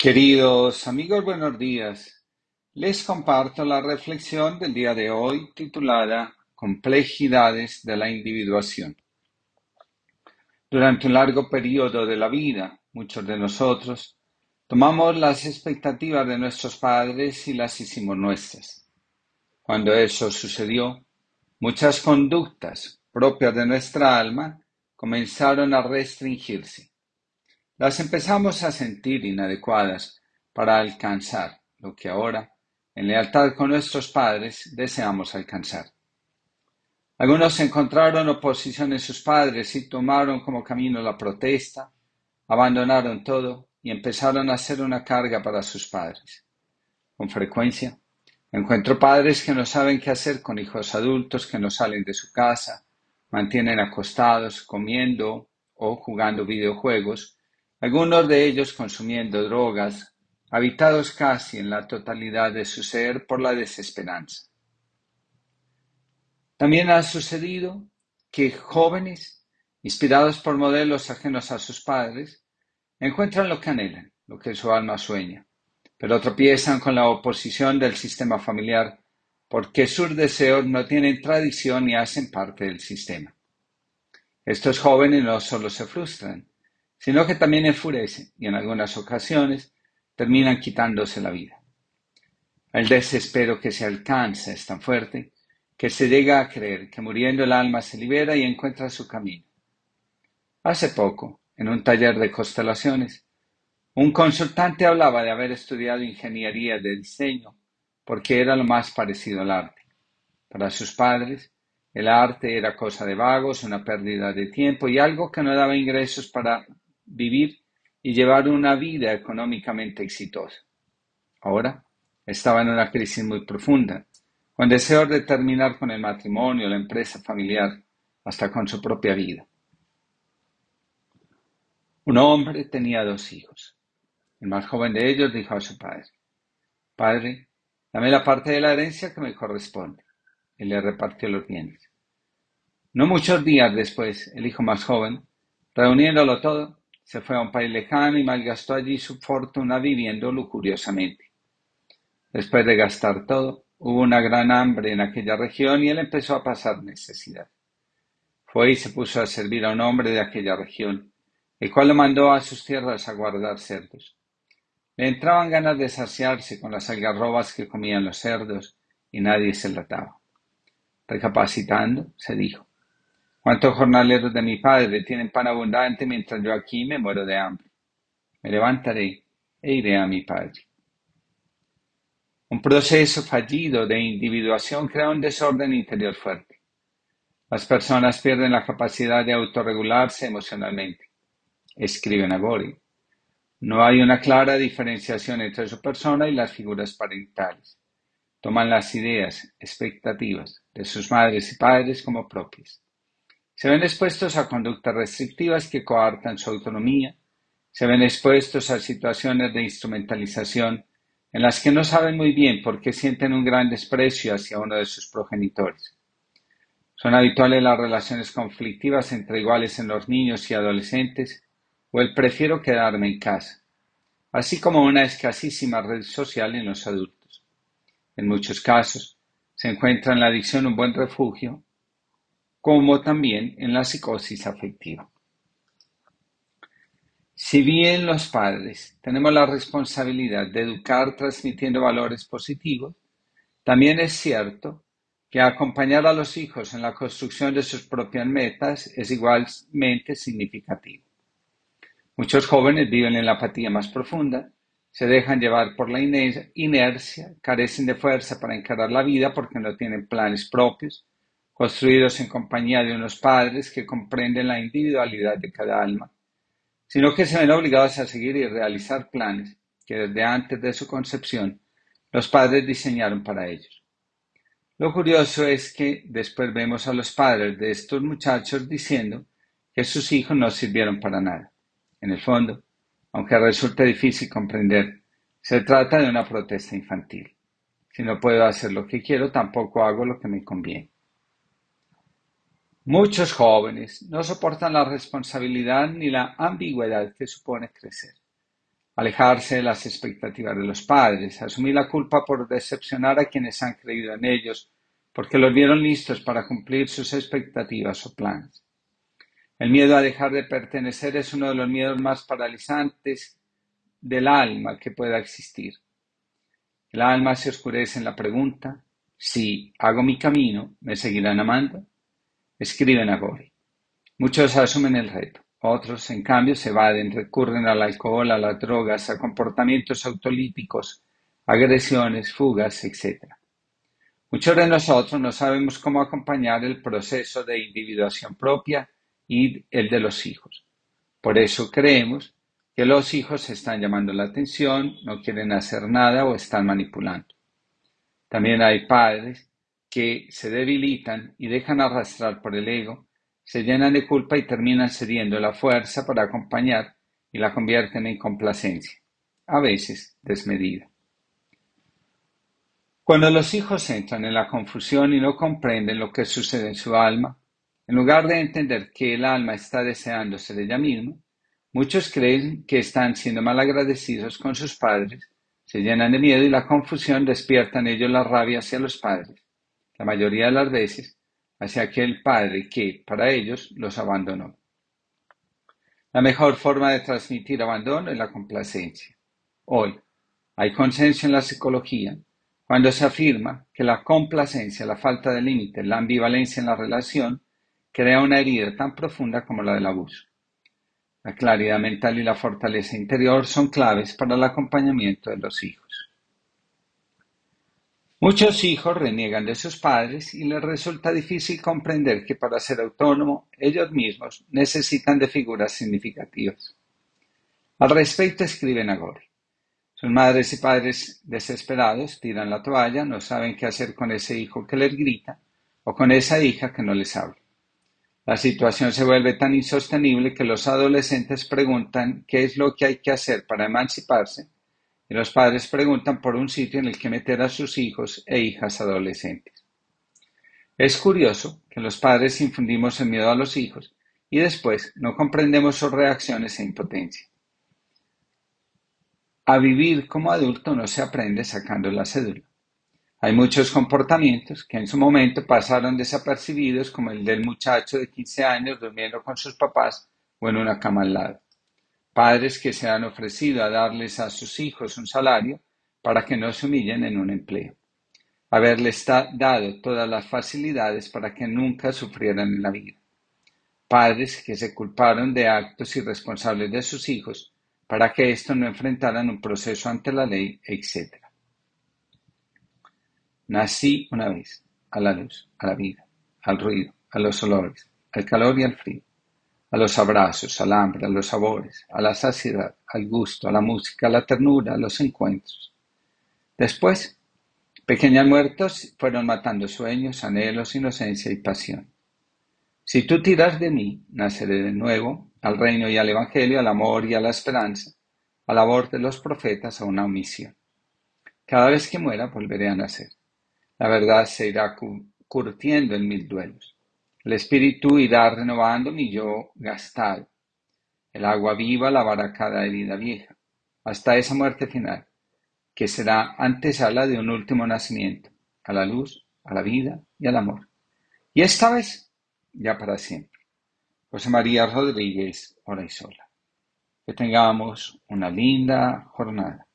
Queridos amigos, buenos días. Les comparto la reflexión del día de hoy titulada Complejidades de la individuación. Durante un largo periodo de la vida, muchos de nosotros tomamos las expectativas de nuestros padres y las hicimos nuestras. Cuando eso sucedió, muchas conductas propias de nuestra alma comenzaron a restringirse las empezamos a sentir inadecuadas para alcanzar lo que ahora, en lealtad con nuestros padres, deseamos alcanzar. Algunos encontraron oposición en sus padres y tomaron como camino la protesta, abandonaron todo y empezaron a ser una carga para sus padres. Con frecuencia, encuentro padres que no saben qué hacer con hijos adultos que no salen de su casa, mantienen acostados, comiendo o jugando videojuegos, algunos de ellos consumiendo drogas, habitados casi en la totalidad de su ser por la desesperanza. También ha sucedido que jóvenes, inspirados por modelos ajenos a sus padres, encuentran lo que anhelan, lo que su alma sueña, pero tropiezan con la oposición del sistema familiar porque sus deseos no tienen tradición ni hacen parte del sistema. Estos jóvenes no solo se frustran, sino que también enfurecen y en algunas ocasiones terminan quitándose la vida. El desespero que se alcanza es tan fuerte que se llega a creer que muriendo el alma se libera y encuentra su camino. Hace poco, en un taller de constelaciones, un consultante hablaba de haber estudiado ingeniería de diseño porque era lo más parecido al arte. Para sus padres, el arte era cosa de vagos, una pérdida de tiempo y algo que no daba ingresos para vivir y llevar una vida económicamente exitosa. Ahora estaba en una crisis muy profunda, con deseos de terminar con el matrimonio, la empresa familiar, hasta con su propia vida. Un hombre tenía dos hijos. El más joven de ellos dijo a su padre, Padre, dame la parte de la herencia que me corresponde. Y le repartió los bienes. No muchos días después, el hijo más joven, reuniéndolo todo, se fue a un país lejano y malgastó allí su fortuna viviendo lujuriosamente. Después de gastar todo, hubo una gran hambre en aquella región y él empezó a pasar necesidad. Fue y se puso a servir a un hombre de aquella región, el cual lo mandó a sus tierras a guardar cerdos. Le entraban ganas de saciarse con las algarrobas que comían los cerdos y nadie se lataba. Recapacitando, se dijo, ¿Cuántos jornaleros de mi padre tienen pan abundante mientras yo aquí me muero de hambre? Me levantaré e iré a mi padre. Un proceso fallido de individuación crea un desorden interior fuerte. Las personas pierden la capacidad de autorregularse emocionalmente. Escribe Nagori. No hay una clara diferenciación entre su persona y las figuras parentales. Toman las ideas, expectativas de sus madres y padres como propias. Se ven expuestos a conductas restrictivas que coartan su autonomía, se ven expuestos a situaciones de instrumentalización en las que no saben muy bien por qué sienten un gran desprecio hacia uno de sus progenitores. Son habituales las relaciones conflictivas entre iguales en los niños y adolescentes o el prefiero quedarme en casa, así como una escasísima red social en los adultos. En muchos casos, se encuentra en la adicción un buen refugio como también en la psicosis afectiva. Si bien los padres tenemos la responsabilidad de educar transmitiendo valores positivos, también es cierto que acompañar a los hijos en la construcción de sus propias metas es igualmente significativo. Muchos jóvenes viven en la apatía más profunda, se dejan llevar por la inercia, carecen de fuerza para encarar la vida porque no tienen planes propios, construidos en compañía de unos padres que comprenden la individualidad de cada alma, sino que se ven obligados a seguir y realizar planes que desde antes de su concepción los padres diseñaron para ellos. Lo curioso es que después vemos a los padres de estos muchachos diciendo que sus hijos no sirvieron para nada. En el fondo, aunque resulte difícil comprender, se trata de una protesta infantil. Si no puedo hacer lo que quiero, tampoco hago lo que me conviene. Muchos jóvenes no soportan la responsabilidad ni la ambigüedad que supone crecer. alejarse de las expectativas de los padres, asumir la culpa por decepcionar a quienes han creído en ellos, porque los vieron listos para cumplir sus expectativas o planes. El miedo a dejar de pertenecer es uno de los miedos más paralizantes del alma que pueda existir. El alma se oscurece en la pregunta, si hago mi camino, ¿me seguirán amando? Escribe Nagori. Muchos asumen el reto. Otros, en cambio, se evaden, recurren al alcohol, a las drogas, a comportamientos autolíticos, agresiones, fugas, etc. Muchos de nosotros no sabemos cómo acompañar el proceso de individuación propia y el de los hijos. Por eso creemos que los hijos están llamando la atención, no quieren hacer nada o están manipulando. También hay padres que se debilitan y dejan arrastrar por el ego se llenan de culpa y terminan cediendo la fuerza para acompañar y la convierten en complacencia, a veces desmedida. Cuando los hijos entran en la confusión y no comprenden lo que sucede en su alma, en lugar de entender que el alma está deseando ser ella misma, muchos creen que están siendo malagradecidos con sus padres, se llenan de miedo y la confusión despierta en ellos la rabia hacia los padres. La mayoría de las veces hacia aquel padre que, para ellos, los abandonó. La mejor forma de transmitir abandono es la complacencia. Hoy, hay consenso en la psicología cuando se afirma que la complacencia, la falta de límite, la ambivalencia en la relación, crea una herida tan profunda como la del abuso. La claridad mental y la fortaleza interior son claves para el acompañamiento de los hijos. Muchos hijos reniegan de sus padres y les resulta difícil comprender que para ser autónomo ellos mismos necesitan de figuras significativas. Al respecto escribe Nagori. Sus madres y padres desesperados tiran la toalla, no saben qué hacer con ese hijo que les grita o con esa hija que no les habla. La situación se vuelve tan insostenible que los adolescentes preguntan qué es lo que hay que hacer para emanciparse y los padres preguntan por un sitio en el que meter a sus hijos e hijas adolescentes. Es curioso que los padres infundimos el miedo a los hijos y después no comprendemos sus reacciones e impotencia. A vivir como adulto no se aprende sacando la cédula. Hay muchos comportamientos que en su momento pasaron desapercibidos como el del muchacho de 15 años durmiendo con sus papás o en una cama al lado padres que se han ofrecido a darles a sus hijos un salario para que no se humillen en un empleo, haberles dado todas las facilidades para que nunca sufrieran en la vida, padres que se culparon de actos irresponsables de sus hijos para que estos no enfrentaran un proceso ante la ley, etc. Nací una vez, a la luz, a la vida, al ruido, a los olores, al calor y al frío a los abrazos, al hambre, a los sabores, a la saciedad, al gusto, a la música, a la ternura, a los encuentros. Después, pequeñas muertos fueron matando sueños, anhelos, inocencia y pasión. Si tú tiras de mí, naceré de nuevo, al reino y al evangelio, al amor y a la esperanza, a la voz de los profetas, a una omisión. Cada vez que muera, volveré a nacer. La verdad se irá curtiendo en mil duelos. El espíritu irá renovando mi yo gastado. El agua viva lavará cada herida vieja, hasta esa muerte final, que será antesala de un último nacimiento, a la luz, a la vida y al amor. Y esta vez, ya para siempre. José María Rodríguez, hora y sola. Que tengamos una linda jornada.